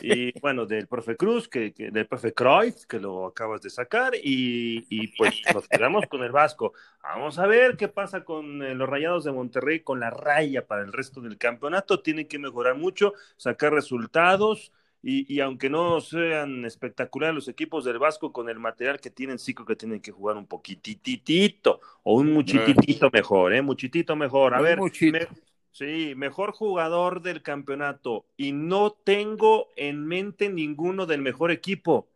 y bueno, del profe Cruz, que, del profe Cruyff, que lo acabas de sacar, y, y, pues nos quedamos con el Vasco. Vamos a ver qué pasa con eh, los Rayados de Monterrey, con la raya para el resto del campeonato. Tienen que mejorar mucho, sacar resultados, y, y aunque no sean espectaculares los equipos del Vasco, con el material que tienen, sí creo que tienen que jugar un poquititito, o un muchititito mejor, ¿eh? Muchitito mejor. A ver, Sí, mejor jugador del campeonato. Y no tengo en mente ninguno del mejor equipo.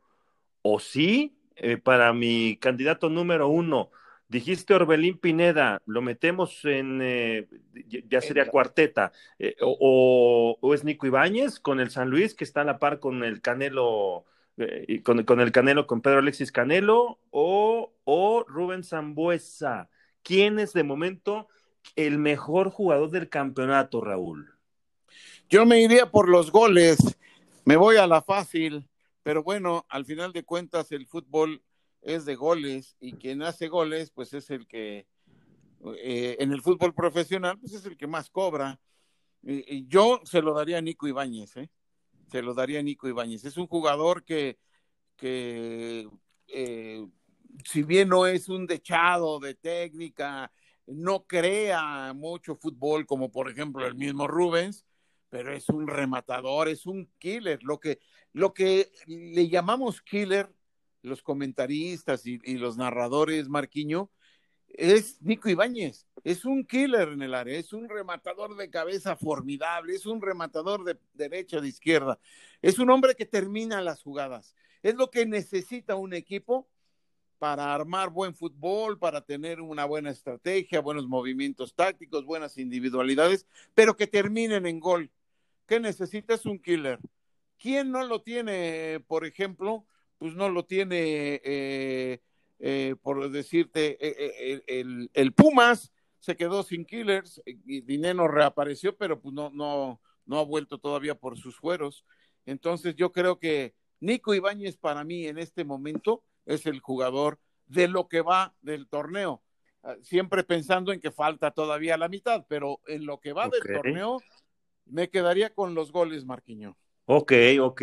o sí, eh, para mi candidato número uno, dijiste Orbelín Pineda, lo metemos en, eh, ya sería cuarteta, eh, o, es Nico Ibáñez con el San Luis, que está a la par con el Canelo, con, con, el Canelo, con Pedro Alexis Canelo, o, o Rubén Zambuesa. ¿Quién es de momento el mejor jugador del campeonato, Raúl? Yo me iría por los goles, me voy a la fácil, pero bueno, al final de cuentas el fútbol es de goles y quien hace goles, pues es el que eh, en el fútbol profesional, pues es el que más cobra. Y, yo se lo daría a Nico Ibáñez, ¿eh? Se lo daría a Nico Ibáñez. Es un jugador que, que eh, si bien no es un dechado de técnica, no crea mucho fútbol como por ejemplo el mismo Rubens, pero es un rematador, es un killer. Lo que, lo que le llamamos killer, los comentaristas y, los narradores, Marquiño, es Nico Ibáñez. Es un killer en el área, es un rematador de cabeza formidable, es un rematador de derecha, de izquierda. Es un hombre que termina las jugadas. Es lo que necesita un equipo para armar buen fútbol, para tener una buena estrategia, buenos movimientos tácticos, buenas individualidades, pero que terminen en gol. ¿Qué necesitas? Un killer. ¿Quién no lo tiene, por ejemplo? Pues no lo tiene, eh, eh, por decirte, eh, el, Pumas se quedó sin killers y Dineno reapareció, pero pues no, no, no ha vuelto todavía por sus fueros. Entonces yo creo que Nico Ibáñez para mí en este momento es el jugador de lo que va del torneo. Ah, siempre pensando en que falta todavía la mitad, pero en lo que va del torneo, me quedaría con los goles, Marquiño. Ok, ok.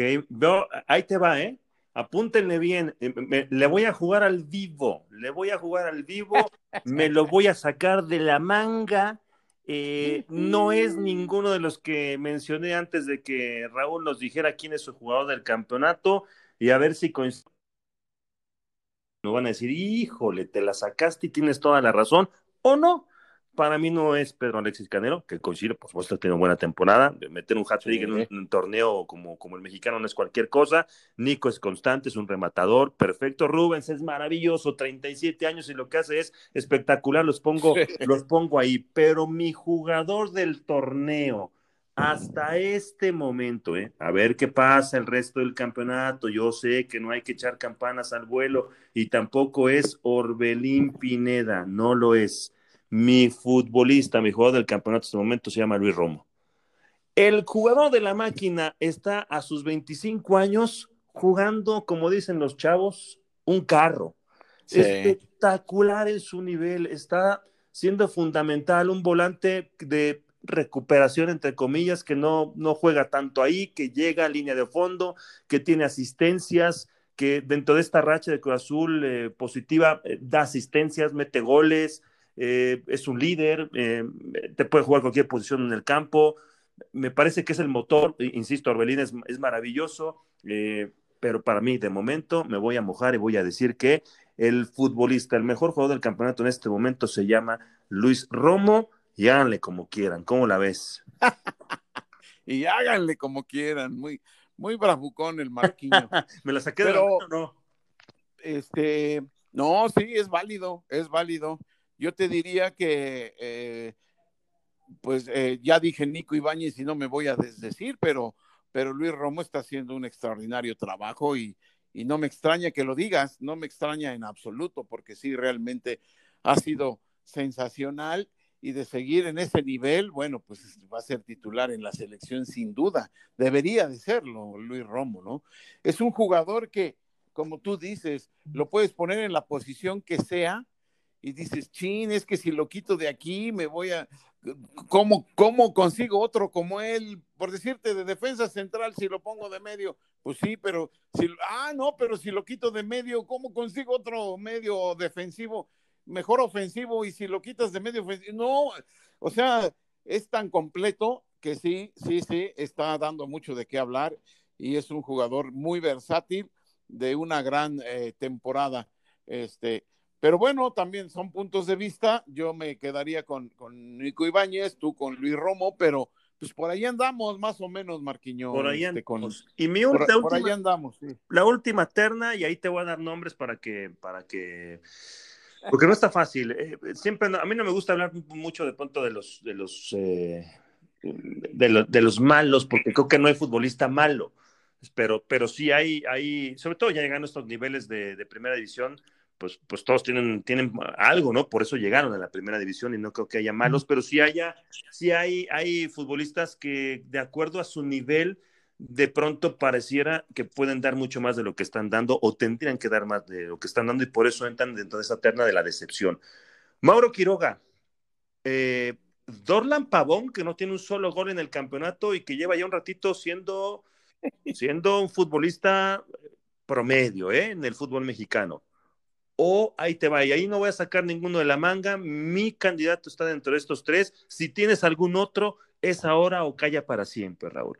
ahí te va, ¿eh? Apúntenle bien. Eh, le voy a jugar al vivo. Le voy a jugar al vivo. me lo voy a sacar de la manga. Eh, no es ninguno de los que mencioné antes de que Raúl nos dijera quién es su jugador del campeonato y a ver si coincide. No van a decir, híjole, te la sacaste y tienes toda la razón, o no para mí no es Pedro Alexis Canelo, que coincide, por supuesto, tiene una buena temporada. Meter un hat-trick en, un, torneo como, como el mexicano no es cualquier cosa. Nico es constante, es un rematador, perfecto. Rubens es maravilloso, 37 años y lo que hace es espectacular. Los pongo, los pongo ahí. Pero mi jugador del torneo, hasta este momento, ¿eh? a ver qué pasa el resto del campeonato. Yo sé que no hay que echar campanas al vuelo y tampoco es Orbelín Pineda, no lo es mi futbolista, mi jugador del campeonato en este momento se llama Luis Romo. El jugador de la máquina está a sus 25 años jugando, como dicen los chavos, un carro. Espectacular en su nivel, está siendo fundamental, un volante de recuperación, entre comillas, que no, no juega tanto ahí, que llega a línea de fondo, que tiene asistencias, que dentro de esta racha de Cruz Azul eh, positiva eh, da asistencias, mete goles, eh, es un líder, te puede jugar cualquier posición en el campo. Me parece que es el motor, insisto, Orbelín es, maravilloso, eh, pero para mí, de momento, me voy a mojar y voy a decir que el futbolista, el mejor jugador del campeonato en este momento se llama Luis Romo y háganle como quieran. ¿Cómo la ves? y háganle como quieran, muy, muy bravucón el Marquinho. me la saqué de la no. Este, no, sí, es válido, es válido yo te diría que, eh, pues eh, ya dije Nico Ibáñez y no me voy a desdecir, pero, pero Luis Romo está haciendo un extraordinario trabajo y, y no me extraña que lo digas, no me extraña en absoluto, porque sí, realmente ha sido sensacional y de seguir en ese nivel, bueno, pues va a ser titular en la selección sin duda. Debería de serlo, Luis Romo, ¿no? Es un jugador que, como tú dices, lo puedes poner en la posición que sea y dices, chin, es que si lo quito de aquí me voy a, ¿cómo, cómo consigo otro como él? Por decirte, de defensa central, si lo pongo de medio, pues sí, pero si, ah, no, pero si lo quito de medio, ¿cómo consigo otro medio defensivo, mejor ofensivo? Y si lo quitas de medio ofensivo, no, o sea, es tan completo que sí, sí, sí, está dando mucho de qué hablar y es un jugador muy versátil de una gran eh, temporada. Este, pero bueno, también son puntos de vista. Yo me quedaría con, con Nico Ibáñez, tú con Luis Romo, pero, pues por ahí andamos más o menos, Marquiño. Por ahí este, andamos. Y mi por, última, por ahí andamos, sí. La última terna, y ahí te voy a dar nombres para que, para que, porque no está fácil. Eh, siempre, no, a mí no me gusta hablar mucho de pronto de los, de los, eh, de, lo, de, los malos, porque creo que no hay futbolista malo. Pero, pero sí hay, hay, sobre todo ya llegando a estos niveles de, de primera división, pues, pues todos tienen, tienen algo, ¿no? Por eso llegaron a la primera división y no creo que haya malos, pero sí, haya, sí hay, hay futbolistas que de acuerdo a su nivel, de pronto pareciera que pueden dar mucho más de lo que están dando o tendrían que dar más de lo que están dando y por eso entran dentro de esa terna de la decepción. Mauro Quiroga, eh, Dorlan Pavón, que no tiene un solo gol en el campeonato y que lleva ya un ratito siendo, siendo un futbolista promedio ¿eh? en el fútbol mexicano o ahí te va, y ahí no voy a sacar ninguno de la manga, mi candidato está dentro de estos tres, si tienes algún otro, es ahora o calla para siempre, Raúl.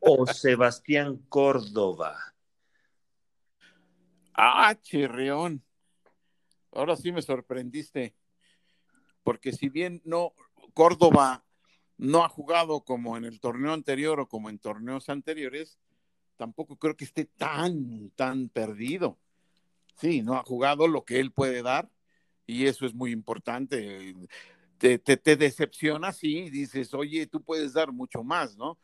o Sebastián Córdoba. Ah, chirrión. Ahora sí me sorprendiste, porque si bien no, Córdoba no ha jugado como en el torneo anterior o como en torneos anteriores, tampoco creo que esté tan, tan perdido sí, no ha jugado lo que él puede dar y eso es muy importante. Te, te, decepciona, sí, dices, oye, tú puedes dar mucho más, ¿no?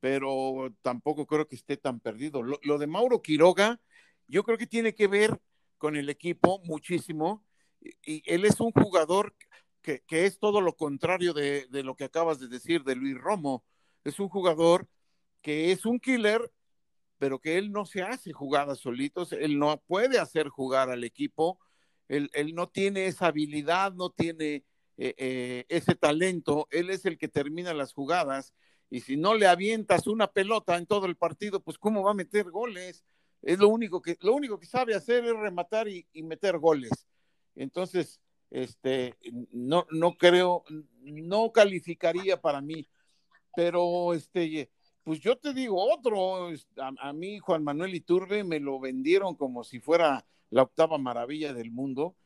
Pero tampoco creo que esté tan perdido. Lo, lo de Mauro Quiroga, yo creo que tiene que ver con el equipo muchísimo y, y él es un jugador que, que es todo lo contrario de, de, lo que acabas de decir de Luis Romo. Es un jugador que es un killer, pero que él no se hace jugadas solitos, él no puede hacer jugar al equipo, él, él no tiene esa habilidad, no tiene eh, eh, ese talento, él es el que termina las jugadas y si no le avientas una pelota en todo el partido, pues cómo va a meter goles. Es lo único que lo único que sabe hacer es rematar y, y meter goles. Entonces, este no no creo no calificaría para mí, pero este pues yo te digo otro, a, a, mí Juan Manuel Iturbe me lo vendieron como si fuera la octava maravilla del mundo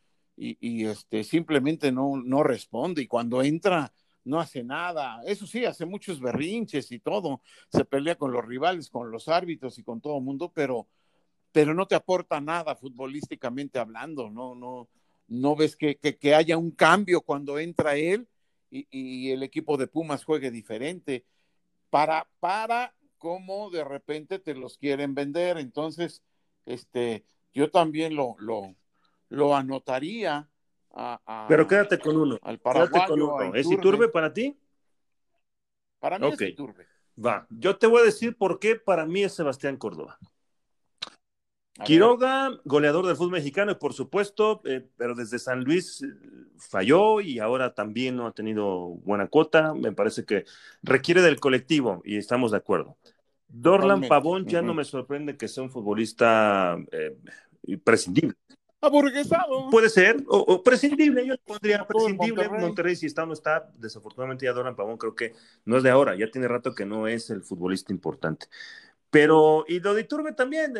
y, este, simplemente no, no responde y cuando entra no hace nada, eso sí, hace muchos berrinches y todo, se pelea con los rivales, con los árbitros y con todo el mundo, pero, pero no te aporta nada futbolísticamente hablando, no, no, no ves que, que, haya un cambio cuando entra él y, el equipo de Pumas juegue diferente. Para, para cómo de repente te los quieren vender. Entonces, este, yo también lo, lo anotaría. A, a, Pero quédate con uno. Al quédate con uno. ¿Es Iturbe para ti? Para mí okay. es Iturbe. Va, yo te voy a decir por qué para mí es Sebastián Córdoba. A Quiroga, ver. goleador del fútbol mexicano, y por supuesto, eh, pero desde San Luis eh, falló y ahora también no ha tenido buena cuota. Me parece que requiere del colectivo y estamos de acuerdo. Dorlan Pavón ya uh -huh. no me sorprende que sea un futbolista eh, prescindible. Aburguesado. Puede ser, o, o prescindible, yo pondría prescindible. Monterrey. Monterrey, si está o no está, desafortunadamente ya Dorlan Pavón creo que no es de ahora, ya tiene rato que no es el futbolista importante. Pero, y lo de Iturbe también,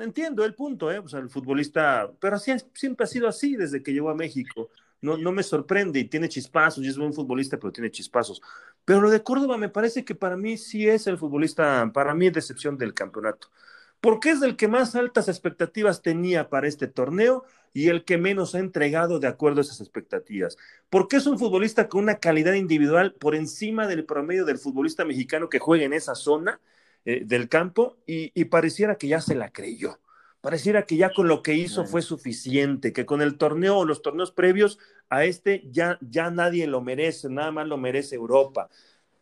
entiendo el punto, ¿eh? O sea, el futbolista, pero así, siempre ha sido así desde que llegó a México. No, no me sorprende y tiene chispazos y es buen futbolista, pero tiene chispazos. Pero lo de Córdoba me parece que para mí sí es el futbolista, para mí es decepción del campeonato. Porque es el que más altas expectativas tenía para este torneo y el que menos ha entregado de acuerdo a esas expectativas. Porque es un futbolista con una calidad individual por encima del promedio del futbolista mexicano que juega en esa zona eh, del campo y, y, pareciera que ya se la creyó. Pareciera que ya con lo que hizo fue suficiente, que con el torneo o los torneos previos a este ya, ya nadie lo merece, nada más lo merece Europa.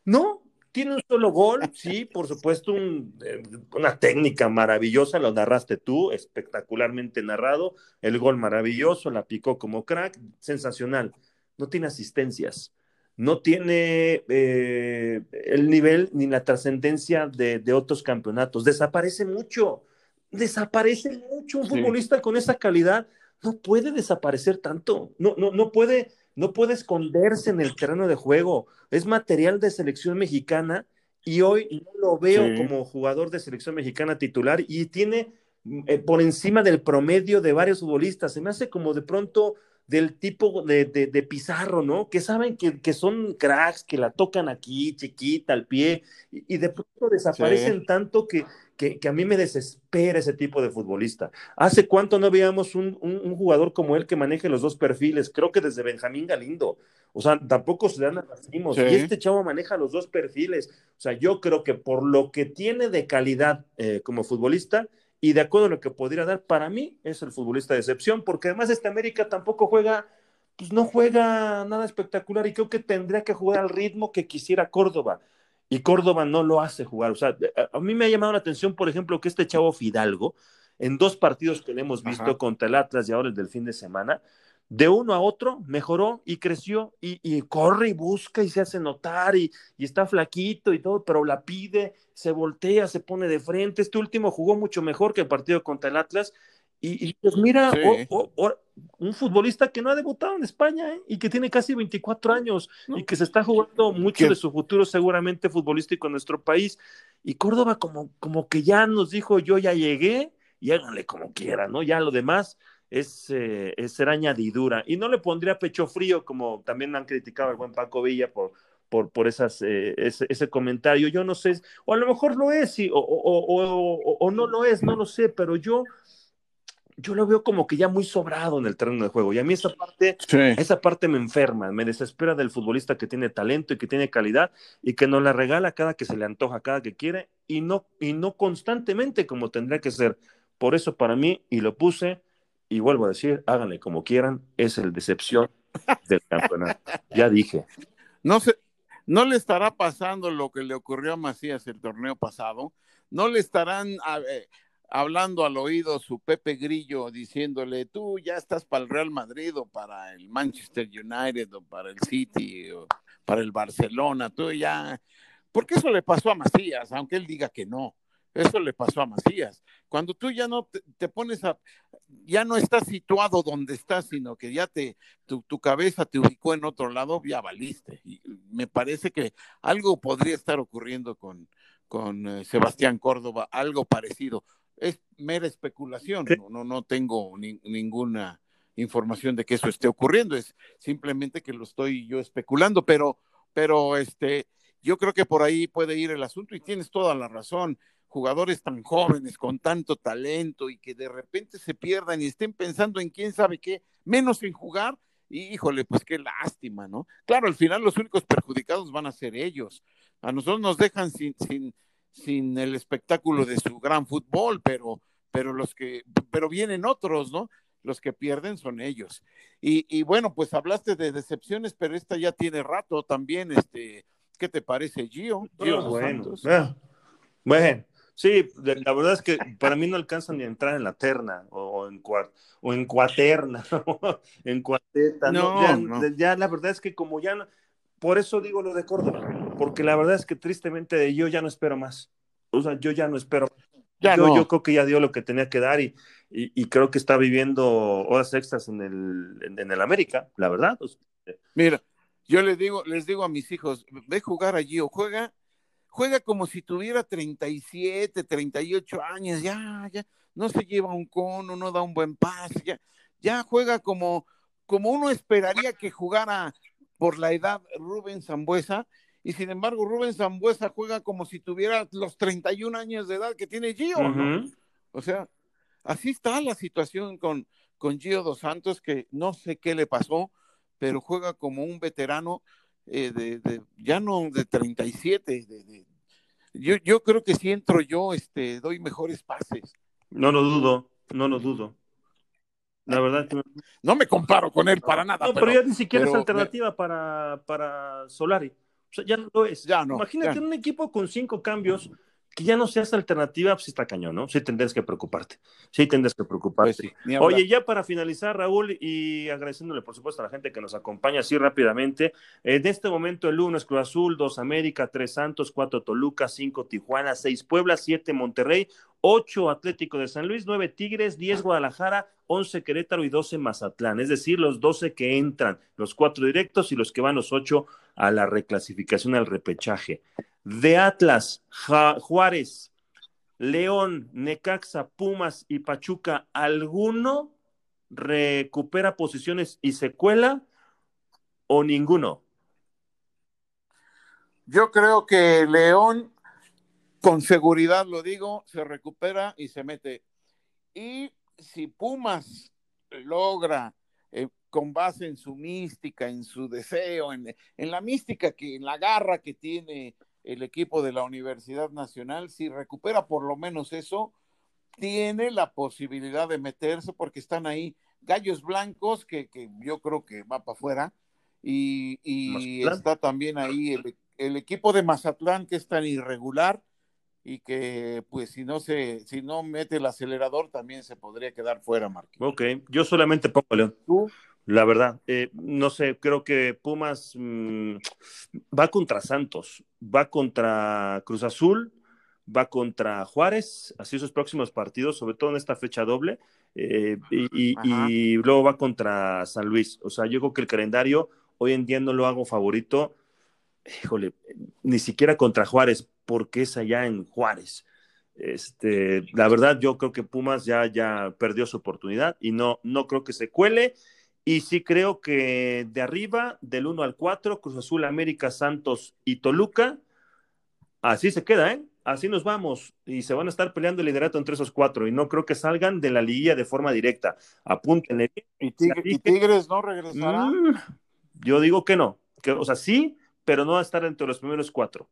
No, tiene un solo gol, sí, por supuesto, un, eh, una técnica maravillosa, lo narraste tú, espectacularmente narrado, el gol maravilloso, la picó como crack, sensacional. No tiene asistencias, no tiene eh, el nivel ni la trascendencia de, de, otros campeonatos. Desaparece mucho, desaparece mucho. Un sí. futbolista con esa calidad no puede desaparecer tanto, no, no, no, puede, no puede esconderse en el terreno de juego. Es material de selección mexicana y hoy no lo veo sí. como jugador de selección mexicana titular y tiene eh, por encima del promedio de varios futbolistas. Se me hace como de pronto del tipo de, de, Pizarro, ¿no? Que saben que, que, son cracks, que la tocan aquí, chiquita, al pie, y, de pronto desaparecen tanto que, que, a mí me desespera ese tipo de futbolista. ¿Hace cuánto no veíamos un, un, jugador como él que maneje los dos perfiles? Creo que desde Benjamín Galindo. O sea, tampoco se dan racimos. Y este chavo maneja los dos perfiles. O sea, yo creo que por lo que tiene de calidad eh, como futbolista, y de acuerdo a lo que podría dar, para mí es el futbolista de excepción, porque además este América tampoco juega, pues no juega nada espectacular y creo que tendría que jugar al ritmo que quisiera Córdoba. Y Córdoba no lo hace jugar. O sea, a mí me ha llamado la atención, por ejemplo, que este chavo Fidalgo, en dos partidos que le hemos visto contra el Atlas y ahora el del fin de semana, de uno a otro mejoró y creció y, corre y busca y se hace notar y, está flaquito y todo, pero la pide, se voltea, se pone de frente. Este último jugó mucho mejor que el partido contra el Atlas. Y, pues mira, un futbolista que no ha debutado en España ¿eh? y que tiene casi 24 años y que se está jugando mucho de su futuro seguramente futbolístico en nuestro país. Y Córdoba como, como que ya nos dijo, yo ya llegué y háganle como quieran, ¿no? Ya lo demás es, eh, es ser añadidura. Y no le pondría pecho frío, como también han criticado al buen Paco Villa por, por, por esas, eh, ese, comentario. Yo no sé, o a lo mejor lo es, o, o, o, no lo es, no lo sé, pero yo, yo lo veo como que ya muy sobrado en el terreno de juego. Y a mí esa parte, esa parte me enferma, me desespera del futbolista que tiene talento y que tiene calidad y que nos la regala cada que se le antoja, cada que quiere, y no, y no constantemente como tendría que ser. Por eso para mí, y lo puse, y vuelvo a decir, háganle como quieran, es el decepción del campeonato. Ya dije. No sé, no le estará pasando lo que le ocurrió a Macías el torneo pasado. No le estarán eh, hablando al oído su Pepe Grillo diciéndole, tú ya estás para el Real Madrid o para el Manchester United o para el City o para el Barcelona, tú ya... Porque eso le pasó a Macías, aunque él diga que no. Eso le pasó a Macías. Cuando tú ya no te, pones a, ya no estás situado donde estás, sino que ya te, tu, cabeza te ubicó en otro lado, ya valiste. Y me parece que algo podría estar ocurriendo con, con eh, Sebastián Córdoba, algo parecido. Es mera especulación, no, no, tengo ninguna información de que eso esté ocurriendo, es simplemente que lo estoy yo especulando, pero, pero este, yo creo que por ahí puede ir el asunto y tienes toda la razón jugadores tan jóvenes, con tanto talento y que de repente se pierdan y estén pensando en quién sabe qué, menos en jugar, y híjole, pues qué lástima, ¿no? Claro, al final los únicos perjudicados van a ser ellos. A nosotros nos dejan sin, sin, sin el espectáculo de su gran fútbol, pero, pero los que, pero vienen otros, ¿no? Los que pierden son ellos. Y, y bueno, pues hablaste de decepciones, pero esta ya tiene rato también, este, ¿qué te parece, Gio? Gio bueno, bueno, Sí, la verdad es que para mí no alcanzan ni a entrar en la terna o, en, o en cuaterna, en cuateta. No, ya, la verdad es que como ya, no, por eso digo lo de Córdoba, porque la verdad es que tristemente yo ya no espero más. O sea, yo ya no espero. Ya yo, yo creo que ya dio lo que tenía que dar y, y, creo que está viviendo horas extras en el, en, el América, la verdad. Mira, yo les digo, les digo a mis hijos, ve jugar allí o juega juega como si tuviera 37, 38 años, ya, ya, no se lleva un cono, no da un buen pase, ya, ya juega como, como uno esperaría que jugara por la edad Rubén Zambuesa, y sin embargo Rubén Zambuesa juega como si tuviera los 31 años de edad que tiene Gio, O sea, así está la situación con, con Gio Dos Santos, que no sé qué le pasó, pero juega como un veterano eh, de, ya no de 37, de, yo, yo creo que si entro yo, este, doy mejores pases. No lo dudo, no lo dudo. La verdad no me comparo con él para nada. No, pero, ya ni siquiera es alternativa para, para Solari. O sea, ya no lo es. Ya no, Imagínate un equipo con cinco cambios que ya no seas alternativa, pues está cañón, ¿no? Sí tendrás que preocuparte. Sí tendrás que preocuparte. Pues Oye, ya para finalizar, Raúl, y agradeciéndole, por supuesto, a la gente que nos acompaña así rápidamente. En este momento, el 1 es Cruz Azul, 2 América, 3 Santos, 4 Toluca, 5 Tijuana, 6 Puebla, 7 Monterrey, 8 Atlético de San Luis, 9 Tigres, 10 Guadalajara, 11 Querétaro y 12 Mazatlán. Es decir, los 12 que entran, los 4 directos y los que van los 8 a la reclasificación al repechaje de Atlas, Juárez, León, Necaxa, Pumas y Pachuca, ¿alguno recupera posiciones y se cuela o ninguno? Yo creo que León, con seguridad lo digo, se recupera y se mete. Y si Pumas logra, eh, con base en su mística, en su deseo, en, en, la mística, que, en la garra que tiene el equipo de la Universidad Nacional, si recupera por lo menos eso, tiene la posibilidad de meterse porque están ahí gallos blancos que, que yo creo que va para afuera y, y está también ahí el, el, equipo de Mazatlán que es tan irregular y que pues si no se si no mete el acelerador también se podría quedar fuera Marquín. Ok, yo solamente pongo León. ¿Tú? La verdad, eh, no sé, creo que Pumas mmm, va contra Santos, va contra Cruz Azul, va contra Juárez, así sus próximos partidos, sobre todo en esta fecha doble, eh, y, y, y, luego va contra San Luis. O sea, yo creo que el calendario hoy en día no lo hago favorito, híjole, ni siquiera contra Juárez, porque es allá en Juárez. Este, la verdad, yo creo que Pumas ya, ya perdió su oportunidad y no, no creo que se cuele. Y sí creo que de arriba, del 1 al 4, Cruz Azul, América, Santos y Toluca, así se queda, ¿eh? así nos vamos y se van a estar peleando el liderato entre esos cuatro y no creo que salgan de la liguilla de forma directa. Apúntenle. ¿Y, tigre, ¿y Tigres no regresará? Mm, yo digo que no, que, o sea, sí, pero no va a estar entre los primeros cuatro.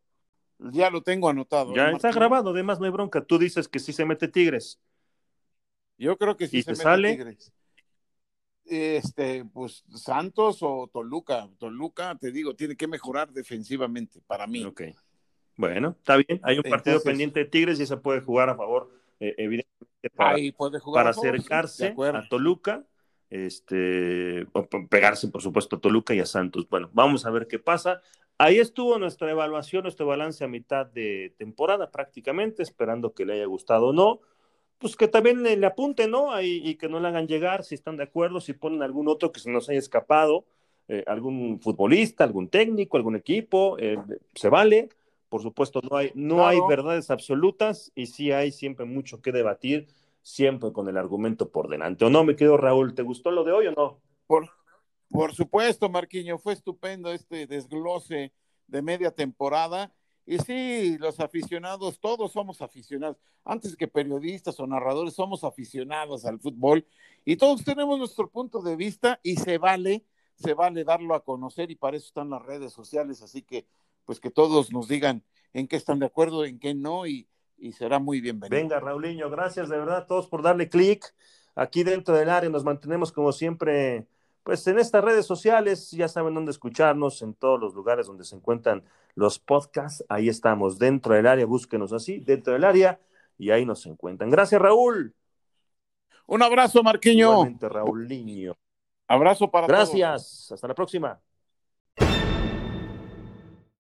Ya lo tengo anotado. Ya ¿eh, está grabado, además no hay bronca. Tú dices que sí se mete Tigres. Yo creo que sí ¿Y se mete sale? Tigres. Este, pues Santos o Toluca. Toluca, te digo, tiene que mejorar defensivamente para mí. Ok. Bueno, está bien. Hay un partido Entonces, pendiente de Tigres y se puede jugar a favor, eh, evidentemente, para, ahí puede jugar para a favor, acercarse sí, a Toluca, este, pegarse, por supuesto, a Toluca y a Santos. Bueno, vamos a ver qué pasa. Ahí estuvo nuestra evaluación, nuestro balance a mitad de temporada prácticamente, esperando que le haya gustado o no. Pues que también le apunten, ¿no? Ahí, y que no le hagan llegar, si están de acuerdo, si ponen algún otro que se nos haya escapado, eh, algún futbolista, algún técnico, algún equipo, eh, se vale por supuesto, no hay, no claro. hay verdades absolutas y sí hay siempre mucho que debatir, siempre con el argumento por delante. ¿O no, me quedo Raúl? ¿Te gustó lo de hoy o no? Por, por supuesto, Marquiño, fue estupendo este desglose de media temporada. Y sí, los aficionados, todos somos aficionados. Antes que periodistas o narradores, somos aficionados al fútbol y todos tenemos nuestro punto de vista y se vale, se vale darlo a conocer y para eso están las redes sociales. Así que pues que todos nos digan en qué están de acuerdo, en qué no, y, y será muy bienvenido. Venga, Raulinho, gracias de verdad a todos por darle clic. Aquí dentro del área nos mantenemos como siempre, pues en estas redes sociales, ya saben dónde escucharnos, en todos los lugares donde se encuentran los podcasts, ahí estamos, dentro del área, búsquenos así, dentro del área, y ahí nos encuentran. Gracias, Raúl. Un abrazo, Marquiño. Igualmente, Raulinho. Abrazo para Gracias, todos. hasta la próxima.